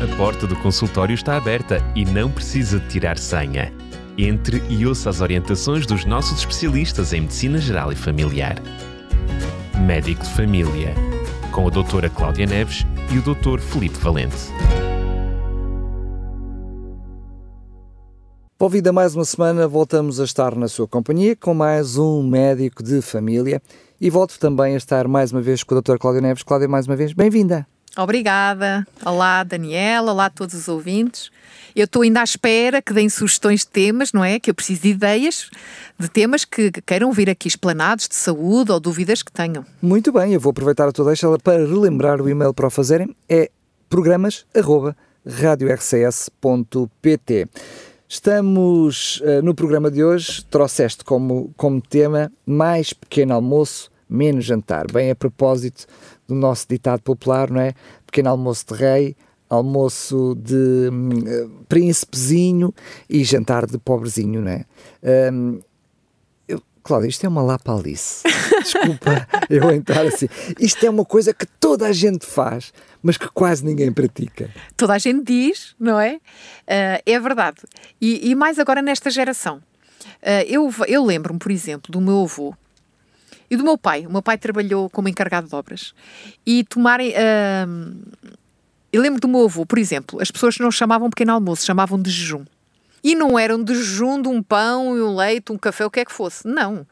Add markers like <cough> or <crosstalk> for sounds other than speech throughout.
A porta do consultório está aberta e não precisa de tirar senha. Entre e ouça as orientações dos nossos especialistas em Medicina Geral e Familiar. Médico de Família, com a doutora Cláudia Neves e o doutor Felipe Valente. Ouvida mais uma semana, voltamos a estar na sua companhia com mais um médico de família e volto também a estar mais uma vez com a doutora Cláudia Neves. Cláudia, mais uma vez, bem-vinda. Obrigada. Olá, Daniela. Olá a todos os ouvintes. Eu estou ainda à espera que deem sugestões de temas, não é? Que eu preciso de ideias de temas que queiram vir aqui explanados de saúde ou dúvidas que tenham. Muito bem, eu vou aproveitar a tua deixa para relembrar o e-mail para o fazerem. É programas.radiorcs.pt Estamos uh, no programa de hoje, trouxeste como, como tema mais pequeno almoço, menos jantar. Bem a propósito do nosso ditado popular, não é? Pequeno almoço de rei, almoço de um, príncipezinho e jantar de pobrezinho, não é? Um, eu, Cláudia, isto é uma lapalice. <laughs> Desculpa eu entrar assim. Isto é uma coisa que toda a gente faz, mas que quase ninguém pratica. Toda a gente diz, não é? Uh, é verdade. E, e, mais agora nesta geração. Uh, eu eu lembro-me, por exemplo, do meu avô e do meu pai. O meu pai trabalhou como encarregado de obras. E tomarem. Uh, eu lembro do meu avô, por exemplo, as pessoas não chamavam pequeno almoço, chamavam de jejum. E não eram de jejum de um pão e um leite, um café, o que é que fosse. Não.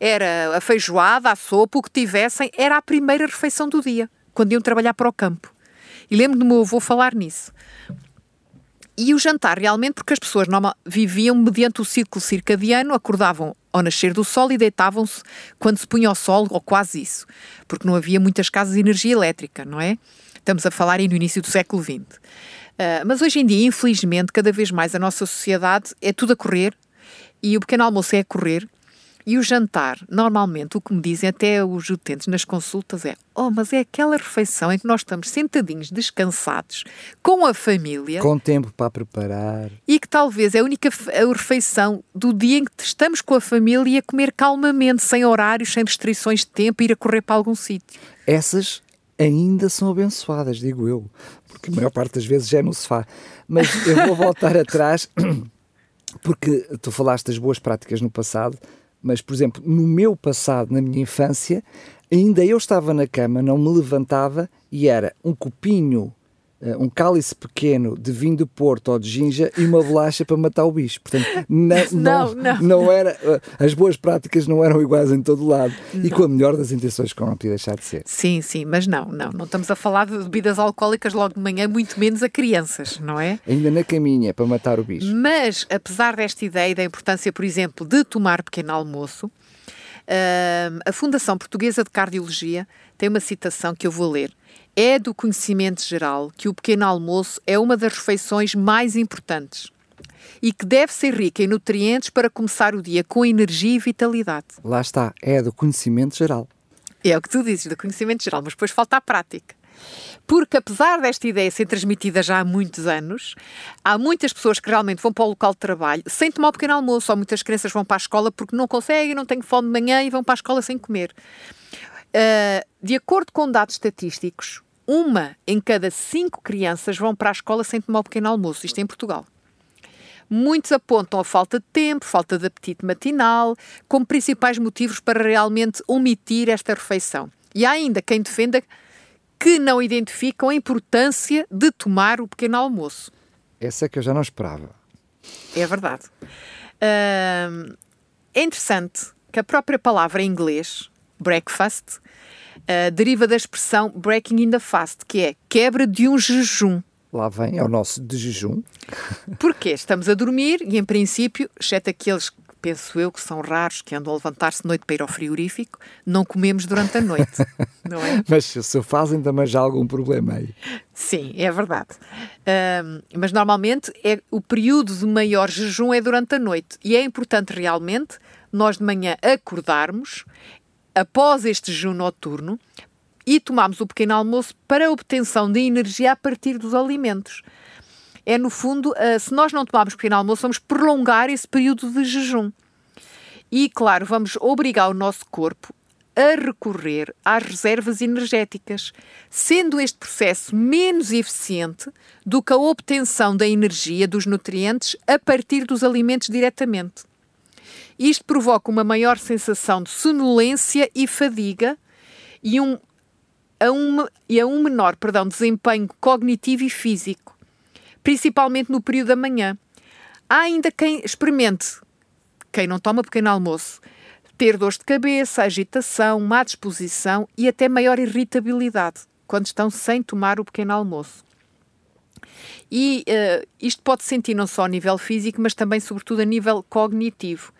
Era a feijoada, a sopa, o que tivessem, era a primeira refeição do dia, quando iam trabalhar para o campo. E lembro do meu avô falar nisso. E o jantar, realmente, porque as pessoas normal, viviam mediante o ciclo circadiano, acordavam ao nascer do sol e deitavam-se quando se punha o sol, ou quase isso, porque não havia muitas casas de energia elétrica, não é? Estamos a falar aí no início do século XX. Uh, ah, mas hoje em dia, infelizmente, cada vez mais a nossa sociedade é tudo a correr e o pequeno almoço é a correr e o jantar, normalmente, o que me dizem até os utentes nas consultas é: oh, mas é aquela refeição em que nós estamos sentadinhos, descansados, com a família. Com tempo para preparar. E que talvez é a única refeição do dia em que estamos com a família a comer calmamente, sem horários, sem restrições de tempo, ir a correr para algum sítio. Essas ainda são abençoadas, digo eu, porque a maior parte das vezes já é no sofá. Mas eu vou voltar <laughs> atrás, <coughs> porque tu falaste das boas práticas no passado mas, por exemplo, no meu passado, na minha infância, ainda eu estava na cama, não me levantava e era um copinho, um cálice pequeno de vinho do Porto ou de ginja e uma bolacha para matar o bicho. Portanto, <laughs> não, não, não, não. era, eh, as boas práticas não eram iguais em todo lado não. e com a melhor das intenções que não podia deixar de ser. Sim, sim, mas não, não, não estamos a falar de bebidas alcoólicas logo de manhã, muito menos a crianças, não é? Ainda na caminha para matar o bicho. Mas, apesar desta ideia da importância, por exemplo, de tomar pequeno almoço, a Fundação Portuguesa de Cardiologia tem uma citação que eu vou ler. É do conhecimento geral que o pequeno almoço é uma das refeições mais importantes e que deve ser rica em nutrientes para começar o dia com energia e vitalidade. Lá está, é do conhecimento geral. É o que tu dizes, do conhecimento geral, mas depois falta a prática. Porque, apesar desta ideia ser transmitida já há muitos anos, há muitas pessoas que realmente vão para o local de trabalho sem tomar o pequeno almoço, ou muitas crianças vão para a escola porque não conseguem, não têm fome de manhã e vão para a escola sem comer. Uh, de acordo com dados estatísticos, uma em cada cinco crianças vão para a escola sem tomar o pequeno almoço, isto é em Portugal. Muitos apontam a falta de tempo, falta de apetite matinal, como principais motivos para realmente omitir esta refeição. E há ainda quem defenda que não identificam a importância de tomar o pequeno almoço. Essa é que eu já não esperava. É verdade. Uh, é interessante que a própria palavra em inglês, breakfast, uh, deriva da expressão breaking in the fast, que é quebra de um jejum. Lá vem, é o nosso de jejum. Porque estamos a dormir e, em princípio, exceto aqueles penso eu que são raros que andam a levantar-se de noite para ir ao frigorífico, não comemos durante a noite, <laughs> não é? Mas se o fazem também já há algum problema aí. Sim, é verdade. Um, mas normalmente é, o período de maior jejum é durante a noite e é importante realmente nós de manhã acordarmos após este jejum noturno e tomarmos o pequeno almoço para a obtenção de energia a partir dos alimentos é no fundo, uh, se nós não tomarmos pequeno almoço, vamos prolongar esse período de jejum. E, claro, vamos obrigar o nosso corpo a recorrer às reservas energéticas, sendo este processo menos eficiente do que a obtenção da energia dos nutrientes a partir dos alimentos diretamente. Isto provoca uma maior sensação de sonolência e fadiga e um, a, um, e a um menor perdão, desempenho cognitivo e físico, principalmente no período da manhã. Há ainda quem experimente, quem não toma pequeno almoço, ter dores de cabeça, agitação, má disposição e até maior irritabilidade quando estão sem tomar o pequeno almoço. E uh, isto pode sentir não só a nível físico, mas também, sobretudo, a nível cognitivo.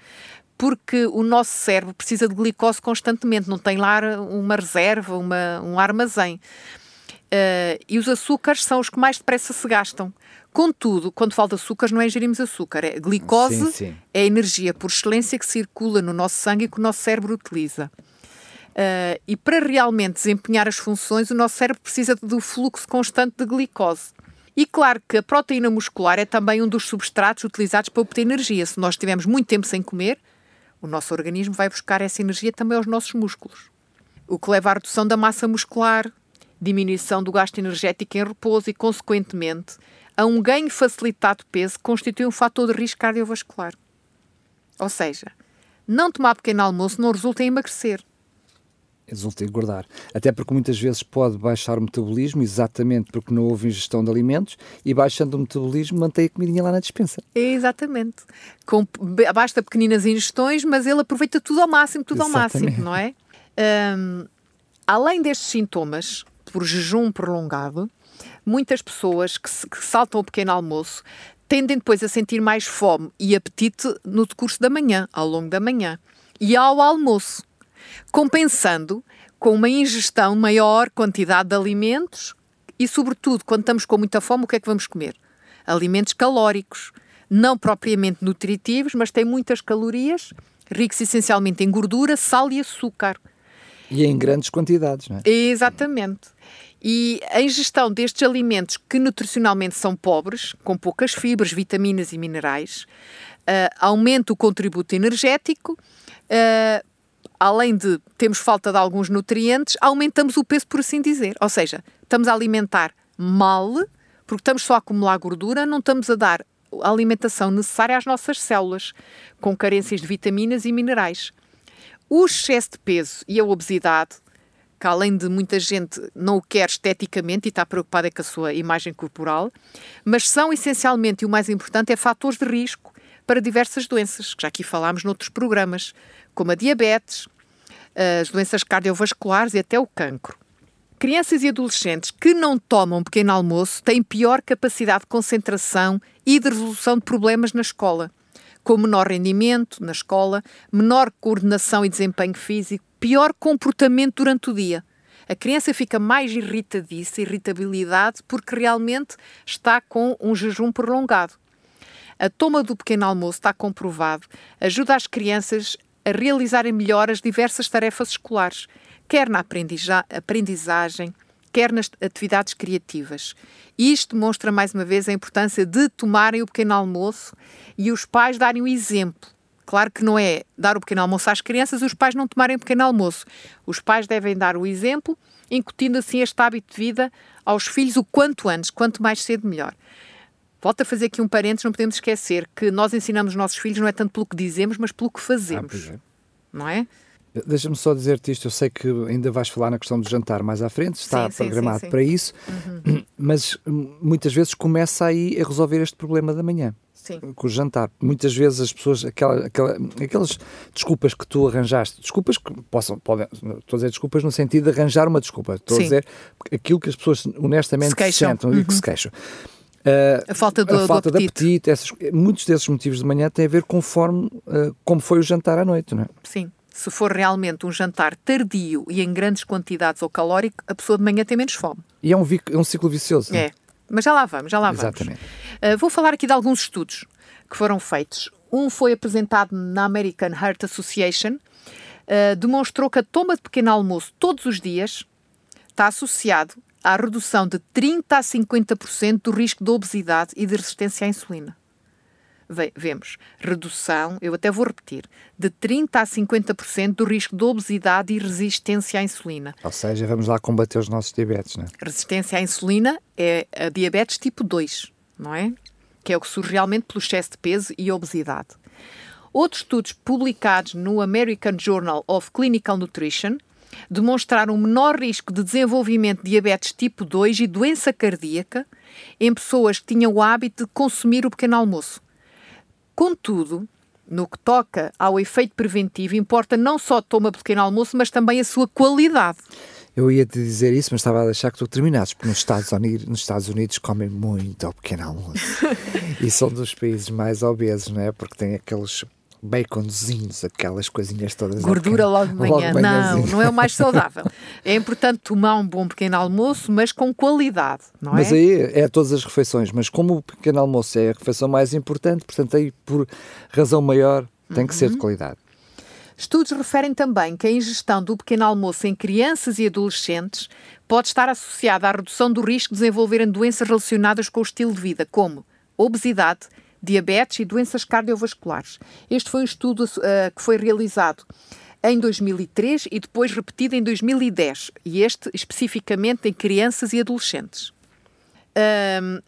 Porque o nosso cérebro precisa de glicose constantemente, não tem lá uma reserva, uma, um armazém. Uh, e os açúcares são os que mais depressa se gastam. Contudo, quando falta açúcares, não é ingerimos açúcar, é glicose, sim, sim. é a energia por excelência que circula no nosso sangue e que o nosso cérebro utiliza. Uh, e para realmente desempenhar as funções, o nosso cérebro precisa do fluxo constante de glicose. E claro que a proteína muscular é também um dos substratos utilizados para obter energia. Se nós estivermos muito tempo sem comer, o nosso organismo vai buscar essa energia também aos nossos músculos. O que leva à redução da massa muscular, diminuição do gasto energético em repouso e, consequentemente, a um ganho facilitado de peso constitui um fator de risco cardiovascular. Ou seja, não tomar pequeno almoço não resulta em emagrecer. Resulta em engordar. Até porque muitas vezes pode baixar o metabolismo, exatamente porque não houve ingestão de alimentos, e baixando o metabolismo mantém a comidinha lá na dispensa. Exatamente. Com, basta pequeninas ingestões, mas ele aproveita tudo ao máximo, tudo exatamente. ao máximo, não é? Além destes sintomas, por jejum prolongado, muitas pessoas que, que saltam o pequeno almoço tendem depois a sentir mais fome e apetite no decurso da manhã, ao longo da manhã, e ao almoço, compensando com uma ingestão maior quantidade de alimentos e, sobretudo, quando estamos com muita fome, o que é que vamos comer? Alimentos calóricos, não propriamente nutritivos, mas têm muitas calorias, ricos essencialmente em gordura, sal e açúcar. E em grandes quantidades, não é? Exatamente. E a ingestão destes alimentos que nutricionalmente são pobres, com poucas fibras, vitaminas e minerais, uh, aumenta o contributo energético. Uh, além de termos falta de alguns nutrientes, aumentamos o peso, por assim dizer. Ou seja, estamos a alimentar mal, porque estamos só a acumular gordura, não estamos a dar a alimentação necessária às nossas células, com carências de vitaminas e minerais. O excesso de peso e a obesidade que além de muita gente não o quer esteticamente e está preocupada com a sua imagem corporal, mas são essencialmente, e o mais importante, é fatores de risco para diversas doenças, que já aqui falámos noutros programas, como a diabetes, as doenças cardiovasculares e até o cancro. Crianças e adolescentes que não tomam pequeno almoço têm pior capacidade de concentração e de resolução de problemas na escola, com menor rendimento na escola, menor coordenação e desempenho físico, pior comportamento durante o dia. A criança fica mais irritadiça, irritabilidade, porque realmente está com um jejum prolongado. A toma do pequeno almoço está comprovado, ajuda as crianças a realizarem melhor as diversas tarefas escolares, quer na aprendizagem, quer nas atividades criativas. Isto demonstra mais uma vez a importância de tomarem o pequeno almoço e os pais darem o exemplo Claro que não é dar o pequeno almoço às crianças e os pais não tomarem o pequeno almoço. Os pais devem dar o exemplo, incutindo assim este hábito de vida aos filhos o quanto antes, quanto mais cedo, melhor. Volto a fazer aqui um parênteses, não podemos esquecer que nós ensinamos os nossos filhos não é tanto pelo que dizemos, mas pelo que fazemos. Ah, é. Não é? Deixa-me só dizer-te isto, eu sei que ainda vais falar na questão do jantar mais à frente, está sim, programado sim, sim, para isso, uhum. mas hum, muitas vezes começa aí a resolver este problema da manhã. Sim. com o jantar. Muitas vezes as pessoas, aquela, aquela, aquelas desculpas que tu arranjaste, desculpas que possam, podem, estou a dizer desculpas no sentido de arranjar uma desculpa, estou a dizer aquilo que as pessoas honestamente se, se sentam uhum. e que se queixam. Uh, a falta, do, a falta do apetite, de apetite essas, muitos desses motivos de manhã têm a ver conforme uh, como foi o jantar à noite, não é? Sim. Se for realmente um jantar tardio e em grandes quantidades ou calórico, a pessoa de manhã tem menos fome. E é um, é um ciclo vicioso. É. Mas já lá vamos, já lá vamos. Exatamente. Uh, vou falar aqui de alguns estudos que foram feitos. Um foi apresentado na American Heart Association, uh, demonstrou que a toma de pequeno almoço todos os dias está associado à redução de 30 a 50% do risco de obesidade e de resistência à insulina. Vemos redução, eu até vou repetir, de 30% a 50% do risco de obesidade e resistência à insulina. Ou seja, vamos lá combater os nossos diabetes, não é? Resistência à insulina é a diabetes tipo 2, não é? Que é o que surge realmente pelo excesso de peso e obesidade. Outros estudos publicados no American Journal of Clinical Nutrition demonstraram um menor risco de desenvolvimento de diabetes tipo 2 e doença cardíaca em pessoas que tinham o hábito de consumir o pequeno almoço. Contudo, no que toca ao efeito preventivo, importa não só toma pequeno almoço, mas também a sua qualidade. Eu ia te dizer isso, mas estava a deixar que tu terminasses, porque nos Estados Unidos, nos Estados Unidos comem muito ao pequeno almoço. <laughs> e são dos países mais obesos, não é? Porque têm aqueles baconzinhos, aquelas coisinhas todas. Gordura logo de manhã. Logo não, não é o mais <laughs> saudável. É importante tomar um bom pequeno almoço, mas com qualidade, não mas é? Mas aí é todas as refeições, mas como o pequeno almoço é a refeição mais importante, portanto aí por razão maior tem que uhum. ser de uhum. qualidade. Estudos referem também que a ingestão do pequeno almoço em crianças e adolescentes pode estar associada à redução do risco de desenvolverem doenças relacionadas com o estilo de vida, como obesidade, diabetes e doenças cardiovasculares. Este foi um estudo uh, que foi realizado em 2003 e depois repetido em 2010, e este especificamente em crianças e adolescentes. Um,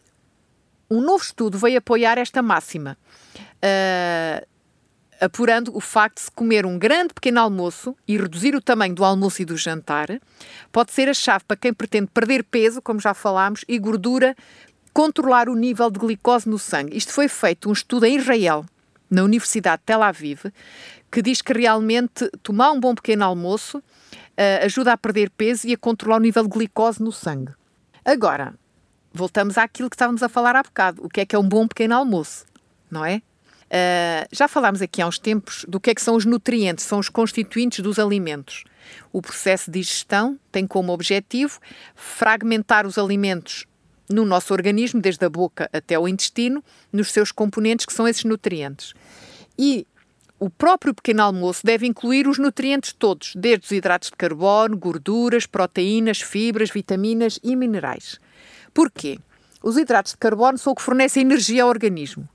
um novo estudo veio apoiar esta máxima, uh, apurando o facto de se comer um grande pequeno almoço e reduzir o tamanho do almoço e do jantar pode ser a chave para quem pretende perder peso, como já falámos, e gordura controlar o nível de glicose no sangue. Isto foi feito um estudo em Israel, na Universidade de Tel Aviv, que diz que realmente tomar um bom pequeno almoço uh, ajuda a perder peso e a controlar o nível de glicose no sangue. Agora, voltamos àquilo que estávamos a falar há bocado. O que é que é um bom pequeno almoço, não é? Uh, já falámos aqui há uns tempos do que é que são os nutrientes, são os constituintes dos alimentos. O processo de digestão tem como objetivo fragmentar os alimentos no nosso organismo, desde a boca até o intestino, nos seus componentes, que são esses nutrientes. E o próprio pequeno almoço deve incluir os nutrientes todos, desde os hidratos de carbono, gorduras, proteínas, fibras, vitaminas e minerais. Porquê? Os hidratos de carbono são o que fornecem energia ao organismo.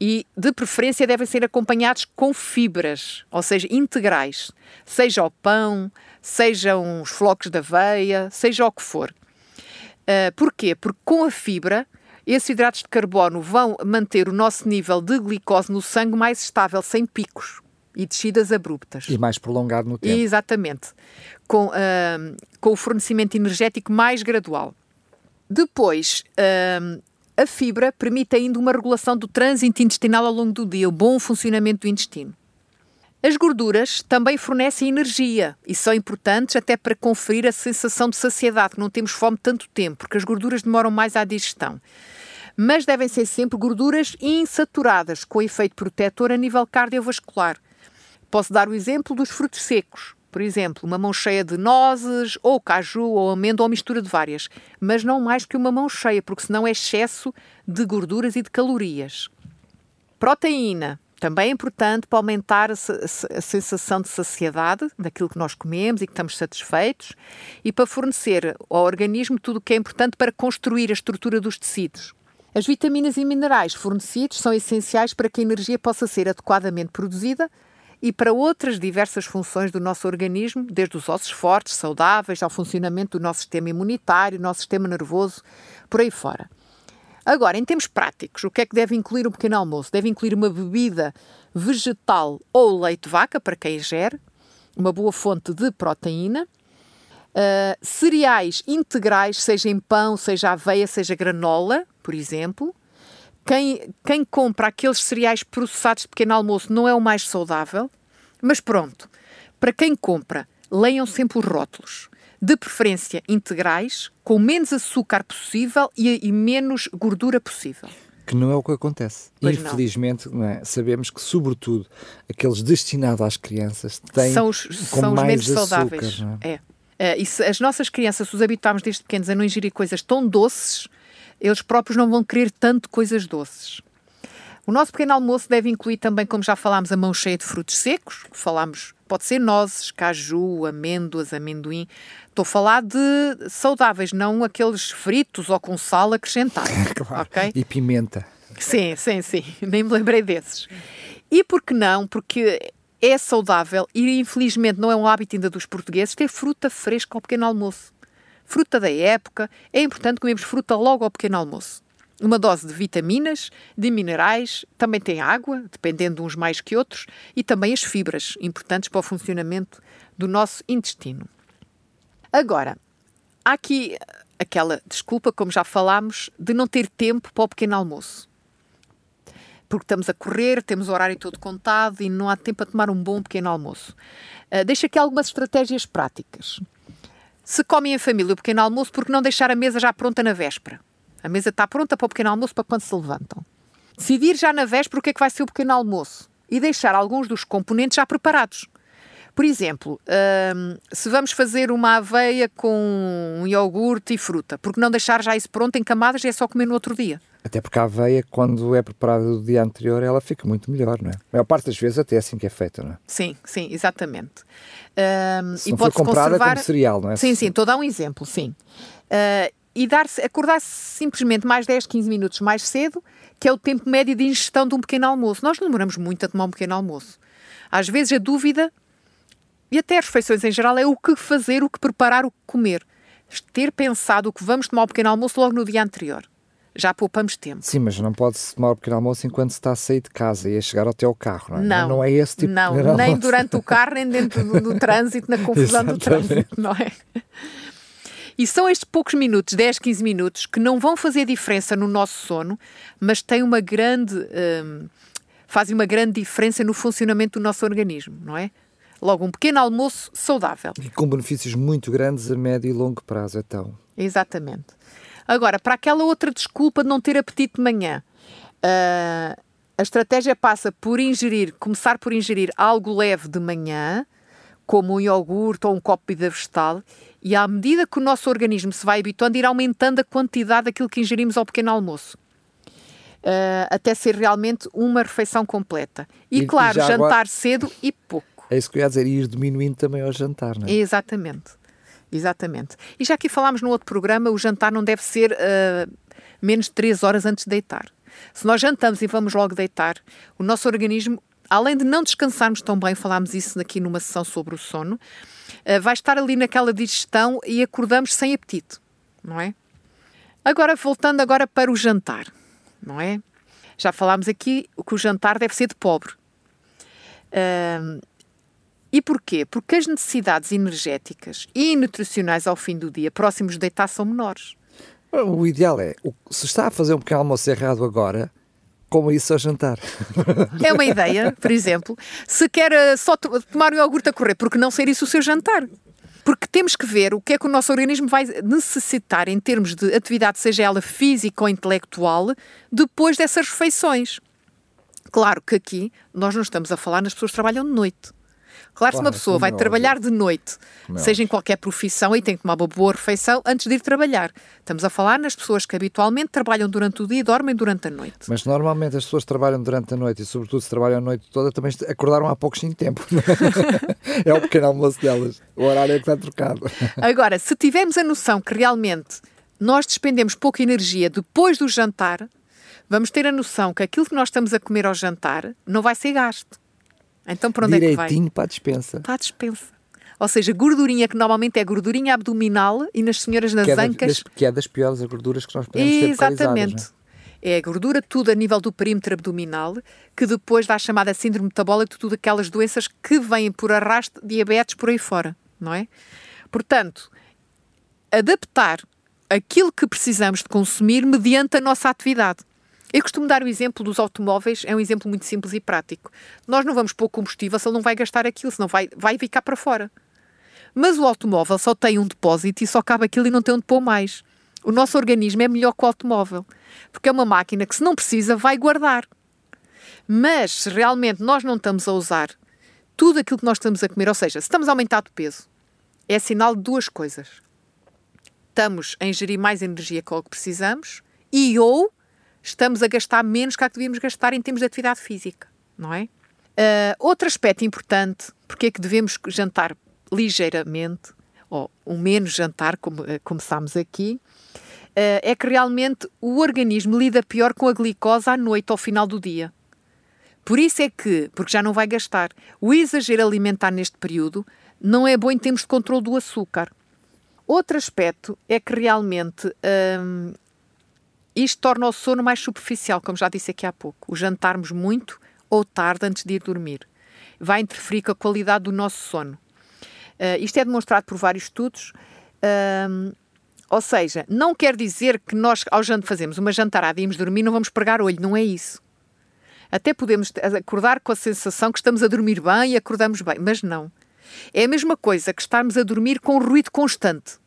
E, de preferência, devem ser acompanhados com fibras, ou seja, integrais, seja o pão, sejam os flocos de aveia, seja o que for. Uh, porquê? Porque com a fibra, esses hidratos de carbono vão manter o nosso nível de glicose no sangue mais estável, sem picos e descidas abruptas. E mais prolongado no tempo. Exatamente. Com, uh, com o fornecimento energético mais gradual. Depois, uh, a fibra permite ainda uma regulação do trânsito intestinal ao longo do dia, o bom funcionamento do intestino. As gorduras também fornecem energia e são importantes até para conferir a sensação de saciedade, que não temos fome tanto tempo, porque as gorduras demoram mais à digestão. Mas devem ser sempre gorduras insaturadas, com efeito protetor a nível cardiovascular. Posso dar o exemplo dos frutos secos. Por exemplo, uma mão cheia de nozes, ou caju, ou amêndoa, ou mistura de várias. Mas não mais que uma mão cheia, porque senão é excesso de gorduras e de calorias. Proteína também é importante para aumentar a, a, sensação de saciedade daquilo que nós comemos e que estamos satisfeitos e para fornecer ao organismo tudo o que é importante para construir a estrutura dos tecidos. As vitaminas e minerais fornecidos são essenciais para que a energia possa ser adequadamente produzida e para outras diversas funções do nosso organismo, desde os ossos fortes, saudáveis, ao funcionamento do nosso sistema imunitário, nosso sistema nervoso, por aí fora. Agora, em termos práticos, o que é que deve incluir um pequeno almoço? Deve incluir uma bebida vegetal ou leite de vaca, para quem gere, uma boa fonte de proteína, uh, cereais integrais, seja em pão, seja aveia, seja granola, por exemplo. Quem, quem compra aqueles cereais processados de pequeno almoço não é o mais saudável, mas pronto, para quem compra, leiam sempre os rótulos de preferência integrais, com menos açúcar possível e, e menos gordura possível. Que não é o que acontece. Pois Infelizmente, é? sabemos que, sobretudo, aqueles destinados às crianças têm são os, com são mais os menos açúcar, saudáveis. É? é. Uh, e se as nossas crianças, se os habituarmos desde pequenos a não ingerir coisas tão doces, eles próprios não vão querer tanto coisas doces. O nosso pequeno almoço deve incluir também, como já falámos, a mão cheia de frutos secos, falámos, pode ser nozes, caju, amêndoas, amendoim. Estou a falar de saudáveis, não aqueles fritos ou com sal acrescentado. <laughs> claro. okay? E pimenta. Sim, sim, sim. <laughs> Nem me lembrei desses. E por que não? Porque é saudável e infelizmente não é um hábito ainda dos portugueses ter fruta fresca ao pequeno almoço. Fruta da época, é importante comermos fruta logo ao pequeno almoço. Uma dose de vitaminas, de minerais, também tem água, dependendo uns mais que outros, e também as fibras, importantes para o funcionamento do nosso intestino. Agora, há aqui aquela desculpa, como já falámos, de não ter tempo para o pequeno almoço. Porque estamos a correr, temos o horário todo contado e não há tempo a tomar um bom pequeno almoço. Uh, deixo aqui algumas estratégias práticas. Se comem em família o pequeno almoço, por que não deixar a mesa já pronta na véspera? A mesa está pronta para o pequeno almoço para quando se levantam. Decidir já na véspera o que é que vai ser o pequeno almoço e deixar alguns dos componentes já preparados. Por exemplo, hum, se vamos fazer uma aveia com um iogurte e fruta, por que não deixar já isso pronto em camadas e é só comer no outro dia? Até porque a aveia, quando é preparada do dia anterior, ela fica muito melhor, não é? A maior parte das vezes até é assim que é feita, não é? Sim, sim, exatamente. Um, se e for comprada conservar... como cereal, não é? Sim, sim, estou a dar um exemplo, sim. Uh, e dar-se, acordar-se simplesmente mais 10, 15 minutos mais cedo, que é o tempo médio de ingestão de um pequeno almoço. Nós não demoramos muito a tomar um pequeno almoço. Às vezes a dúvida e até as refeições em geral é o que fazer, o que preparar, o que comer. Ter pensado o que vamos tomar o pequeno almoço logo no dia anterior. Já poupamos tempo. Sim, mas não pode-se tomar o pequeno almoço enquanto se está a sair de casa e a chegar até ao carro, não é? Não, não é esse tipo não, de Não, nem durante o carro, nem dentro do, do <laughs> trânsito, na confusão do trânsito, não é? E são estes poucos minutos, 10, 15 minutos, que não vão fazer diferença no nosso sono, mas têm uma grande. Hum, fazem uma grande diferença no funcionamento do nosso organismo, não é? Logo, um pequeno almoço saudável. E com benefícios muito grandes a médio e longo prazo, então. Exatamente. Agora, para aquela outra desculpa de não ter apetite de manhã, uh, a estratégia passa por ingerir, começar por ingerir algo leve de manhã, como um iogurte ou um copo de vida vegetal, e à medida que o nosso organismo se vai habituando, ir aumentando a quantidade daquilo que ingerimos ao pequeno almoço. Uh, até ser realmente uma refeição completa. E, e claro, jantar agora... cedo e pouco. É isso que eu ia dizer, ir diminuindo também ao jantar, não é? Exatamente. Exatamente. E já aqui falámos no outro programa, o jantar não deve ser uh, menos de 3 horas antes de deitar. Se nós jantamos e vamos logo deitar, o nosso organismo, além de não descansarmos tão bem, falámos isso aqui numa sessão sobre o sono, uh, vai estar ali naquela digestão e acordamos sem apetite, não é? Agora, voltando agora para o jantar, não é? Já falámos aqui que o jantar deve ser de pobre. E porquê? Porque as necessidades energéticas e nutricionais ao fim do dia, próximos de deitar, são menores. O ideal é, se está a fazer um pequeno almoço errado agora, como isso ao jantar. <laughs> É uma ideia, por exemplo. Se quer eh, só tomar um iogurte a correr, porque não ser isso o seu jantar? Porque temos que ver o que é que o nosso organismo vai necessitar em termos de atividade, seja ela física ou intelectual, depois dessas refeições. Claro que aqui nós não estamos a falar nas pessoas que trabalham de noite. Claro, se uma pessoa vai trabalhar de noite, seja em qualquer profissão, e tem que tomar uma boa refeição antes de ir trabalhar. Estamos a falar nas pessoas que habitualmente trabalham durante o dia e dormem durante a noite. Mas normalmente as pessoas trabalham durante a noite e, sobretudo, se trabalham a noite toda, também acordaram há pouco sem tempo. <laughs> é o pequeno almoço delas. O horário é que está trocado. Agora, se tivermos a noção que realmente nós despendemos pouca energia depois do jantar, vamos ter a noção que aquilo que nós estamos a comer ao jantar não vai ser gasto. Então por onde Direitinho é que vai? para a dispensa. Para a dispensa. Ou seja, gordurinha que normalmente é gordurinha abdominal e nas senhoras nas que é ancas. Das, que é das piores gorduras que nós podemos ter Exatamente. É? é a gordura tudo a nível do perímetro abdominal, que depois dá a chamada síndrome metabólica tudo aquelas doenças que vêm por arrasto, diabetes por aí fora, não é? Portanto, adaptar aquilo que precisamos de consumir mediante a nossa atividade. Eu costumo dar o exemplo dos automóveis, é um exemplo muito simples e prático. Nós não vamos pôr combustível se ele não vai gastar aquilo, senão vai, vai ficar para fora. Mas o automóvel só tem um depósito e só cabe aquilo e não tem onde pôr mais. O nosso organismo é melhor que o automóvel, porque é uma máquina que, se não precisa, vai guardar. Mas se realmente nós não estamos a usar tudo aquilo que nós estamos a comer, ou seja, se estamos a aumentar de peso, é sinal de duas coisas. Estamos a ingerir mais energia que o que precisamos e ou estamos a gastar menos que a que devíamos gastar em termos de atividade física, não é? Uh, outro aspecto importante, porque é que devemos jantar ligeiramente, ou um menos jantar, como uh, começámos aqui, é que realmente o organismo lida pior com a glicose à noite, ao final do dia. Por isso é que, porque já não vai gastar, o exagero alimentar neste período não é bom em termos de controle do açúcar. Outro aspecto é que realmente isto torna o sono mais superficial, como já disse aqui há pouco. O jantarmos muito ou tarde antes de ir dormir vai interferir com a qualidade do nosso sono. Uh, isto é demonstrado por vários estudos. Uh, ou seja, não quer dizer que nós, ao jantar, fazemos uma jantarada e íamos dormir, não vamos pregar olho, não é isso. Até podemos acordar com a sensação que estamos a dormir bem e acordamos bem, mas não. É a mesma coisa que estarmos a dormir com ruído constante.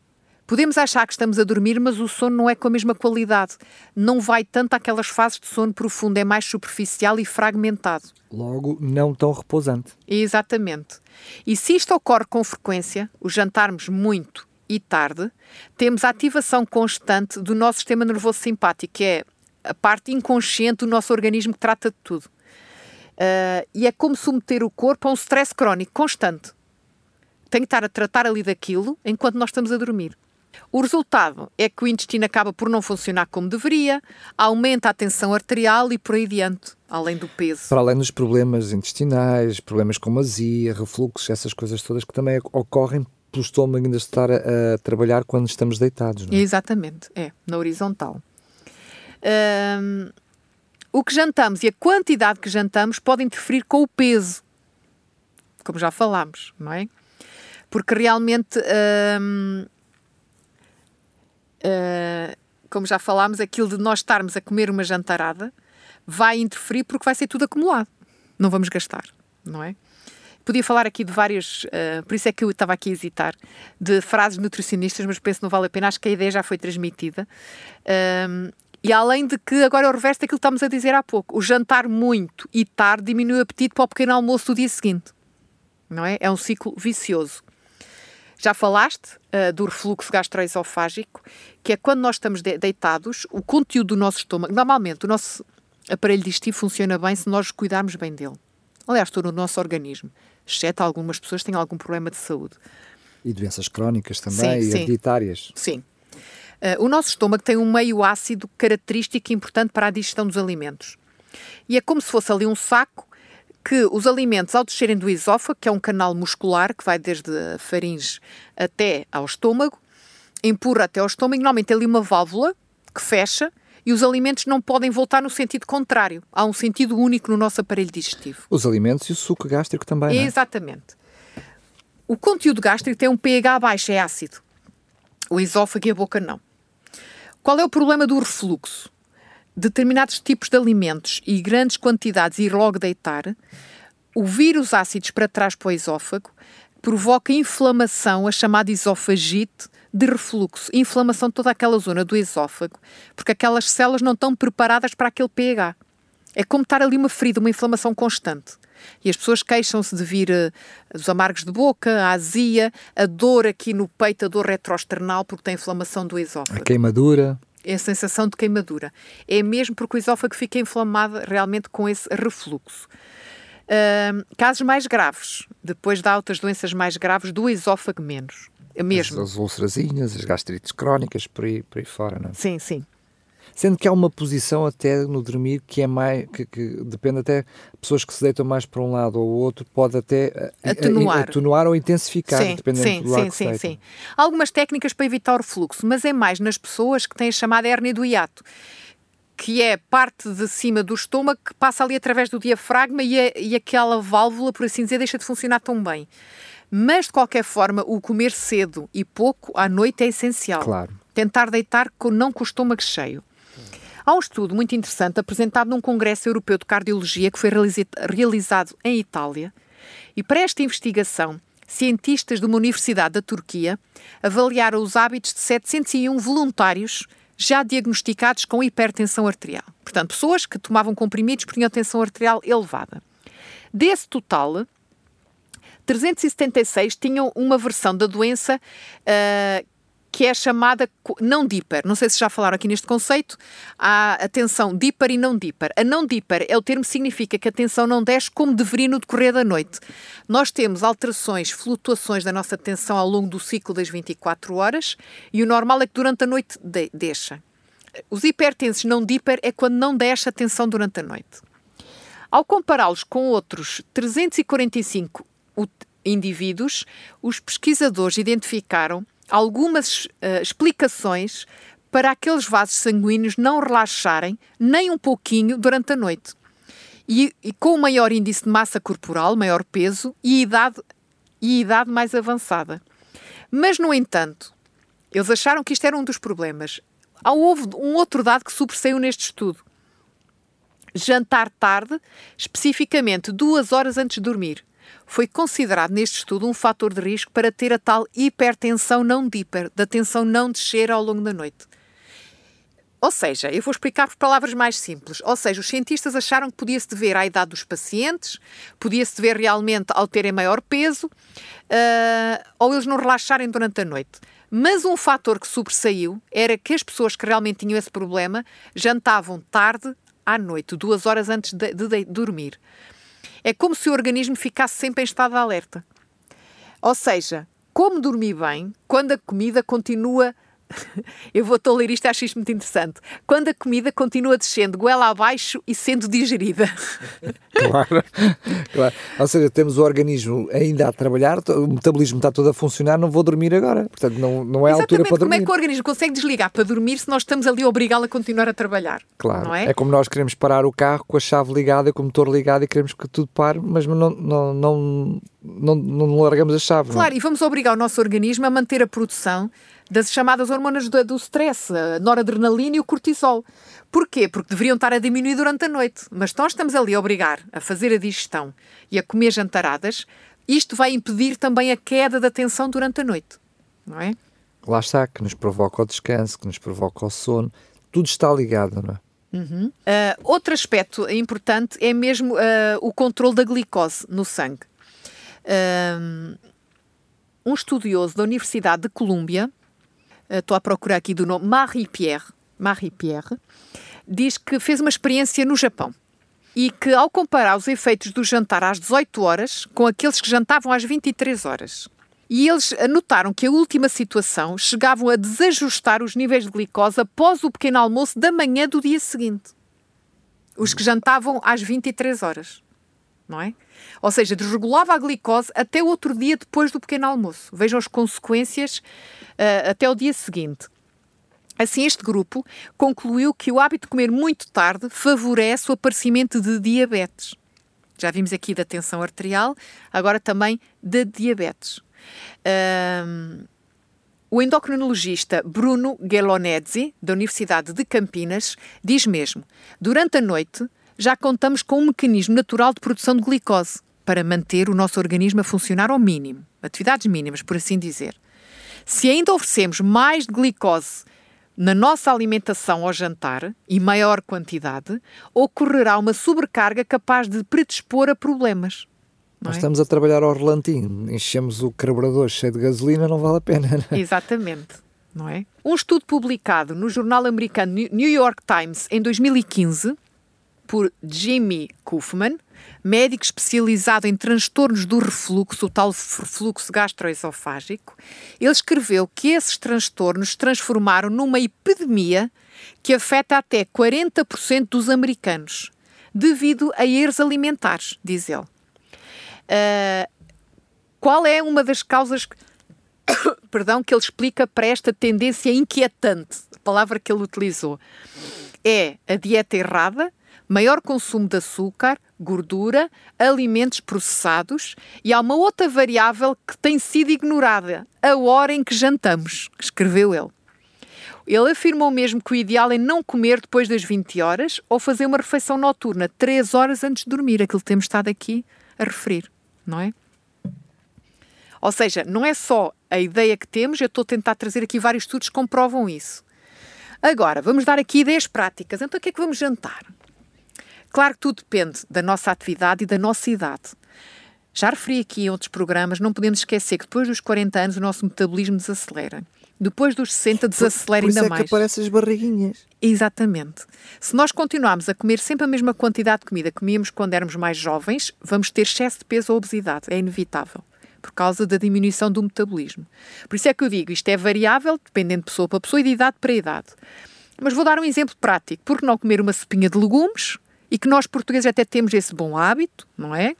Podemos achar que estamos a dormir, mas o sono não é com a mesma qualidade. Não vai tanto àquelas fases de sono profundo, é mais superficial e fragmentado. Logo, não tão repousante. Exatamente. E se isto ocorre com frequência, o jantarmos muito e tarde, temos a ativação constante do nosso sistema nervoso simpático, que é a parte inconsciente do nosso organismo que trata de tudo. Uh, e é como submeter o corpo a um stress crónico constante. Tem que estar a tratar ali daquilo enquanto nós estamos a dormir. O resultado é que o intestino acaba por não funcionar como deveria, aumenta a tensão arterial e por aí diante, além do peso. Para além dos problemas intestinais, problemas como azia, refluxos, essas coisas todas que também ocorrem pelo estômago ainda estar a, a trabalhar quando estamos deitados. Não é? Exatamente, é, na horizontal. Um, o que jantamos e a quantidade que jantamos pode interferir com o peso, como já falámos, não é? Porque realmente um, uh, como já falámos, aquilo de nós estarmos a comer uma jantarada vai interferir porque vai ser tudo acumulado. Não vamos gastar, não é? Podia falar aqui de várias, uh, por isso é que eu estava aqui a hesitar, de frases nutricionistas, mas penso que não vale a pena, acho que a ideia já foi transmitida. Um, e além de que agora é o reverso daquilo que estamos a dizer há pouco, o jantar muito e tarde diminui o apetite para o pequeno almoço do dia seguinte. Não é? É um ciclo vicioso. Já falaste uh, do refluxo gastroesofágico, que é quando nós estamos de deitados, o conteúdo do nosso estômago, normalmente o nosso aparelho digestivo funciona bem se nós cuidarmos bem dele. Aliás, todo o nosso organismo, exceto algumas pessoas que têm algum problema de saúde. E doenças crónicas também, sim, e sim. hereditárias. Sim. Uh, o nosso estômago tem um meio ácido característico e importante para a digestão dos alimentos. E é como se fosse ali um saco que os alimentos, ao descerem do esófago, que é um canal muscular que vai desde a faringe até ao estômago, empurra até ao estômago, normalmente tem ali uma válvula que fecha e os alimentos não podem voltar no sentido contrário. Há um sentido único no nosso aparelho digestivo. Os alimentos e o suco gástrico também, é? Exatamente. O conteúdo gástrico tem um pH baixo, é ácido. O esófago e a boca não. Qual é o problema do refluxo? Determinados tipos de alimentos e grandes quantidades e logo deitar, o vírus ácidos para trás para o esófago provoca inflamação, a chamada esofagite, de refluxo, inflamação de toda aquela zona do esófago, porque aquelas células não estão preparadas para aquele pH. É como estar ali uma ferida, uma inflamação constante. E as pessoas queixam-se de vir uh, os amargos de boca, a azia, a dor aqui no peito, a dor retroesternal, porque tem inflamação do esófago. A queimadura é a sensação de queimadura. É mesmo porque o esófago fica inflamado realmente com esse refluxo. Uh, casos mais graves, depois de outras doenças mais graves, do esófago menos. Mesmo. As, as ulcerazinhas, as gastrites crónicas, por aí, por aí fora, não é? Sim, sim. Sendo que há uma posição até no dormir que é mais. que, que depende até. Pessoas que se deitam mais para um lado ou outro pode até eh, atenuar, atenuar ou intensificar, sim, dependendo sim, do lado sim, que sim, sim. Há algumas técnicas para evitar o refluxo, mas é mais nas pessoas que têm a chamada hérnia do hiato que é parte de cima do estômago que passa ali através do diafragma e, é, e aquela válvula, por assim dizer, deixa de funcionar tão bem. Mas, de qualquer forma, o comer cedo e pouco à noite é essencial. Claro. Tentar deitar com, não com o estômago cheio. Há um estudo muito interessante apresentado num Congresso Europeu de Cardiologia que foi realizado em Itália. E para esta investigação, cientistas de uma universidade da Turquia avaliaram os hábitos de 701 voluntários já diagnosticados com hipertensão arterial. Portanto, pessoas que tomavam comprimidos tinham tensão arterial elevada. Desse total, 376 tinham uma versão da doença uh, que é chamada não dipper. Não sei se já falaram aqui neste conceito. Há a tensão e não dipper. A não dipper é o termo que significa que a tensão não desce como deveria no decorrer da noite. Nós temos alterações, flutuações da nossa tensão ao longo do ciclo das 24 horas e o normal é que durante a noite de deixa. Os hipertensos não dipper é quando não desce a tensão durante a noite. Ao compará-los com outros 345 indivíduos, os pesquisadores identificaram algumas uh, explicações para aqueles vasos sanguíneos não relaxarem nem um pouquinho durante a noite. E, e com maior índice de massa corporal, maior peso e idade, e idade mais avançada. Mas, no entanto, eles acharam que isto era um dos problemas. Houve um outro dado que sobressaiu neste estudo. Jantar tarde, especificamente duas horas antes de dormir foi considerado neste estudo um fator de risco para ter a tal hipertensão não diper, da tensão não descer ao longo da noite. Ou seja, eu vou explicar por palavras mais simples. Ou seja, os cientistas acharam que podia-se dever à idade dos pacientes, podia-se dever realmente ao terem maior peso, uh, ou eles não relaxarem durante a noite. Mas um fator que sobressaiu era que as pessoas que realmente tinham esse problema jantavam tarde à noite, duas horas antes de, de, de dormir. É como se o organismo ficasse sempre em estado de alerta. Ou seja, como dormir bem quando a comida continua <laughs> eu vou-te ler isto e acho isto muito interessante. Quando a comida continua descendo goela abaixo e sendo digerida. <laughs> Claro, claro. Ou seja, temos o organismo ainda a trabalhar, o metabolismo está todo a funcionar, não vou dormir agora. Portanto, não, não é a altura para dormir. Como é que o organismo consegue desligar para dormir se nós estamos ali a obrigá-lo a continuar a trabalhar? Claro. É? é como nós queremos parar o carro com a chave ligada e com o motor ligado e queremos que tudo pare, mas não, não, não, não, não largamos a chave. Claro, não? e vamos obrigar o nosso organismo a manter a produção das chamadas hormonas do, do stress, a noradrenalina e o cortisol. Porquê? Porque deveriam estar a diminuir durante a noite. Mas nós estamos ali a obrigar a fazer a digestão e a comer jantaradas, isto vai impedir também a queda da tensão durante a noite. Não é? Lá está, que nos provoca o descanso, que nos provoca o sono. Tudo está ligado, não é? Uhum. Uh, outro aspecto importante é mesmo uh, o controle da glicose no sangue. Uh, um estudioso da Universidade de Colômbia estou a procurar aqui do nome, Marie-Pierre, Marie-Pierre, diz que fez uma experiência no Japão e que, ao comparar os efeitos do jantar às 18 horas com aqueles que jantavam às 23 horas, e eles notaram que a última situação chegavam a desajustar os níveis de glicose após o pequeno almoço da manhã do dia seguinte. Os que jantavam às 23 horas. Não é? Ou seja, desregulava a glicose até o outro dia depois do pequeno almoço. Vejam as consequências uh, até o dia seguinte. Assim, este grupo concluiu que o hábito de comer muito tarde favorece o aparecimento de diabetes. Já vimos aqui da tensão arterial, agora também da diabetes. Um, o endocrinologista Bruno Gelonezzi, da Universidade de Campinas, diz mesmo: durante a noite já contamos com um mecanismo natural de produção de glicose para manter o nosso organismo a funcionar ao mínimo, atividades mínimas, por assim dizer. Se ainda oferecemos mais de glicose na nossa alimentação ao jantar, e maior quantidade, ocorrerá uma sobrecarga capaz de predispor a problemas. Nós é? estamos a trabalhar ao relantinho, enchemos o carburador cheio de gasolina, não vale a pena. Não é? Exatamente. Não é? Um estudo publicado no jornal americano New York Times em 2015 por Jimmy Kufman, médico especializado em transtornos do refluxo, o tal refluxo gastroesofágico, ele escreveu que esses transtornos transformaram numa epidemia que afeta até 40% dos americanos, devido a erros alimentares, diz ele. Uh, qual é uma das causas <coughs> perdão, que ele explica para esta tendência inquietante, a palavra que ele utilizou? É a dieta errada, maior consumo de açúcar, gordura, alimentos processados e há uma outra variável que tem sido ignorada, a hora em que jantamos, escreveu ele. Ele afirmou mesmo que o ideal é não comer depois das 20 horas ou fazer uma refeição noturna 3 horas antes de dormir, aquilo que temos estado aqui a referir, não é? Ou seja, não é só a ideia que temos, eu estou a tentar trazer aqui vários estudos que comprovam isso. Agora, vamos dar aqui ideias práticas. Então, o que é que vamos jantar? Claro que tudo depende da nossa atividade e da nossa idade. Já referi aqui em outros programas, não podemos esquecer que depois dos 40 anos o nosso metabolismo desacelera. depois dos 60 desacelera Por isso ainda é mais. que aparecem as barriguinhas. Exatamente. Se nós continuarmos a comer sempre a mesma quantidade de comida que comíamos quando éramos mais jovens, vamos ter excesso de peso ou obesidade. É inevitável. Por causa da diminuição do metabolismo. Por isso é que eu digo, isto é variável, dependendo de pessoa para pessoa e de idade para idade. Mas vou dar um exemplo prático. Por que não comer uma sopinha de legumes? E que nós portugueses até temos esse bom hábito, não é?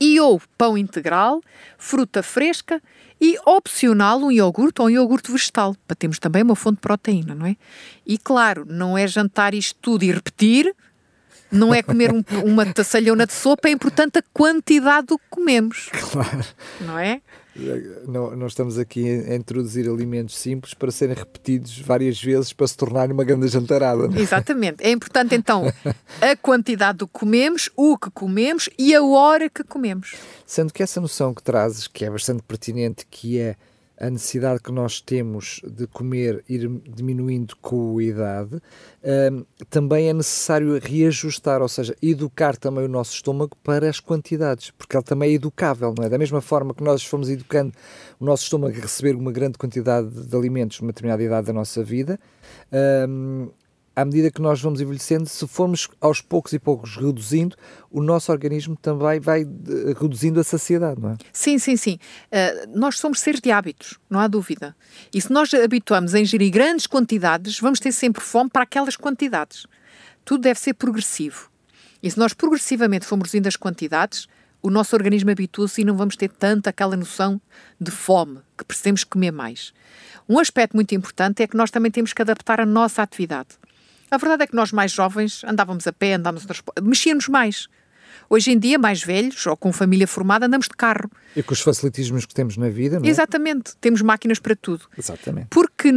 E ou pão integral, fruta fresca e, opcional, um iogurte ou um iogurte vegetal, para termos também uma fonte de proteína, não é? E claro, não é jantar isto tudo e repetir, não é comer um- uma taçalhona de sopa, é importante a quantidade do que comemos, Claro. não é? Não, não estamos aqui a introduzir alimentos simples para serem repetidos várias vezes para se tornarem uma grande jantarada. é? Exatamente. É importante então a quantidade do que comemos, o que comemos e a hora que comemos. Sendo que essa noção que trazes, que é bastante pertinente, que é a necessidade que nós temos de comer ir diminuindo com a idade, hum, também é necessário reajustar, ou seja, educar também o nosso estômago para as quantidades, porque ele também é educável, não é? Da mesma forma que nós fomos educando o nosso estômago a receber uma grande quantidade de alimentos numa determinada idade da nossa vida, hum, à medida que nós vamos envelhecendo, se formos aos poucos e poucos reduzindo, o nosso organismo também vai eh, reduzindo a saciedade, não é? Sim, sim, sim. Uh, nós somos seres de hábitos, não há dúvida. E se nós habituamos a ingerir grandes quantidades, vamos ter sempre fome para aquelas quantidades. Tudo deve ser progressivo. E se nós progressivamente formos reduzindo as quantidades, o nosso organismo habitua-se e não vamos ter tanto aquela noção de fome, que precisamos comer mais. Um aspecto muito importante é que nós também temos que adaptar a nossa atividade. A verdade é que nós mais jovens andávamos a pé, andávamos transporte, mexíamos mais. Hoje em dia, mais velhos ou com família formada, andamos de carro. E com os facilitismos que temos na vida, não é? Exatamente, temos máquinas para tudo. Exatamente. Porque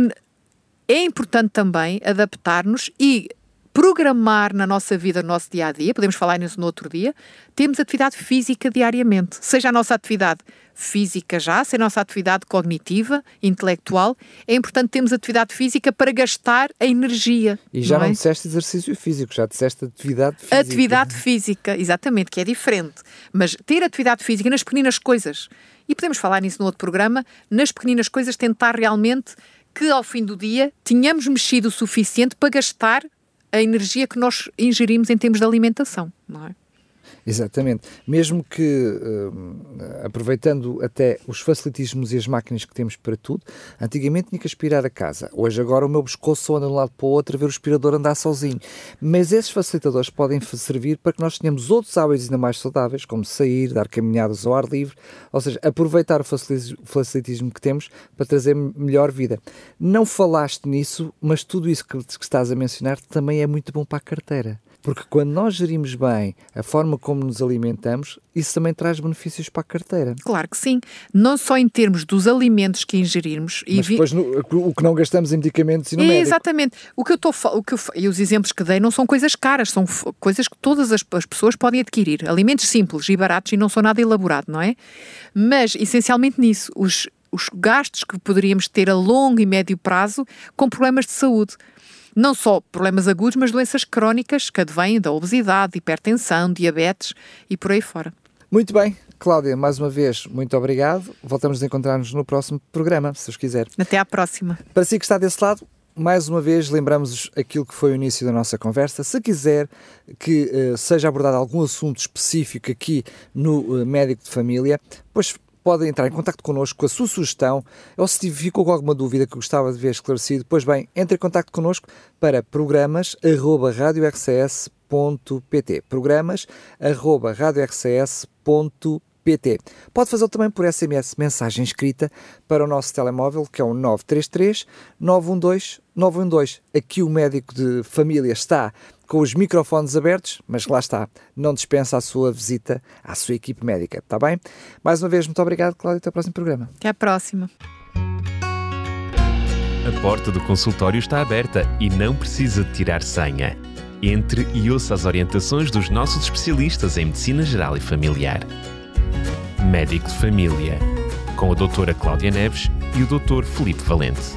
é importante também adaptar-nos e programar na nossa vida, no nosso dia a dia, podemos falar nisso no outro dia, temos atividade física diariamente, seja a nossa atividade física já, seja a nossa atividade cognitiva, intelectual, é importante termos atividade física para gastar a energia. E já não não, é? disseste exercício físico, já disseste atividade física. Atividade física, exatamente, que é diferente. Mas ter atividade física nas pequeninas coisas, e podemos falar nisso no outro programa, nas pequeninas coisas, tentar realmente que ao fim do dia tenhamos mexido o suficiente para gastar a energia que nós ingerimos em termos de alimentação, não é? Exatamente. Mesmo que, hum, aproveitando até os facilitismos e as máquinas que temos para tudo, antigamente tinha que aspirar a casa. Hoje, agora, o meu pescoço anda de um lado para o outro a ver o aspirador andar sozinho. Mas esses facilitadores podem servir para que nós tenhamos outros hábitos ainda mais saudáveis, como sair, dar caminhadas ao ar livre, ou seja, aproveitar o facilitis- o facilitismo que temos para trazer melhor vida. Não falaste nisso, mas tudo isso que, que estás a mencionar também é muito bom para a carteira. Porque quando nós gerimos bem a forma como nos alimentamos, isso também traz benefícios para a carteira. Claro que sim. Não só em termos dos alimentos que ingerirmos e Mas depois no- o que não gastamos em medicamentos e no É, médico. Exatamente. O que eu estou o que eu e os exemplos que dei não são coisas caras, são coisas que todas as, as pessoas podem adquirir. Alimentos simples e baratos e não são nada elaborado, não é? Mas essencialmente nisso, os, os gastos que poderíamos ter a longo e médio prazo com problemas de saúde. Não só problemas agudos, mas doenças crónicas que advêm da obesidade, hipertensão, diabetes e por aí fora. Muito bem, Cláudia, mais uma vez, muito obrigado. Voltamos a encontrar-nos no próximo programa, se os quiser. Até à próxima. Para si que está desse lado, mais uma vez lembramos aquilo que foi o início da nossa conversa. Se quiser que eh, seja abordado algum assunto específico aqui no eh, Médico de Família, pois pode entrar em contato connosco. Com a sua sugestão ou se ficou com alguma dúvida que gostava de ver esclarecido, pois bem, entre em contato connosco para programas.radiorcs.pt programas.radiorcs.pt Pode fazê-lo também por SMS, mensagem escrita, para o nosso telemóvel, que é o 933 912 912. Aqui o médico de família está com os microfones abertos, mas lá está, não dispensa a sua visita à sua equipe médica, está bem? Mais uma vez, muito obrigado, Cláudia, até o próximo programa. Até à próxima. A porta do consultório está aberta e não precisa de tirar senha. Entre e ouça as orientações dos nossos especialistas em Medicina Geral e Familiar. Médico de Família, com a doutora Cláudia Neves e o Dr. Felipe Valente.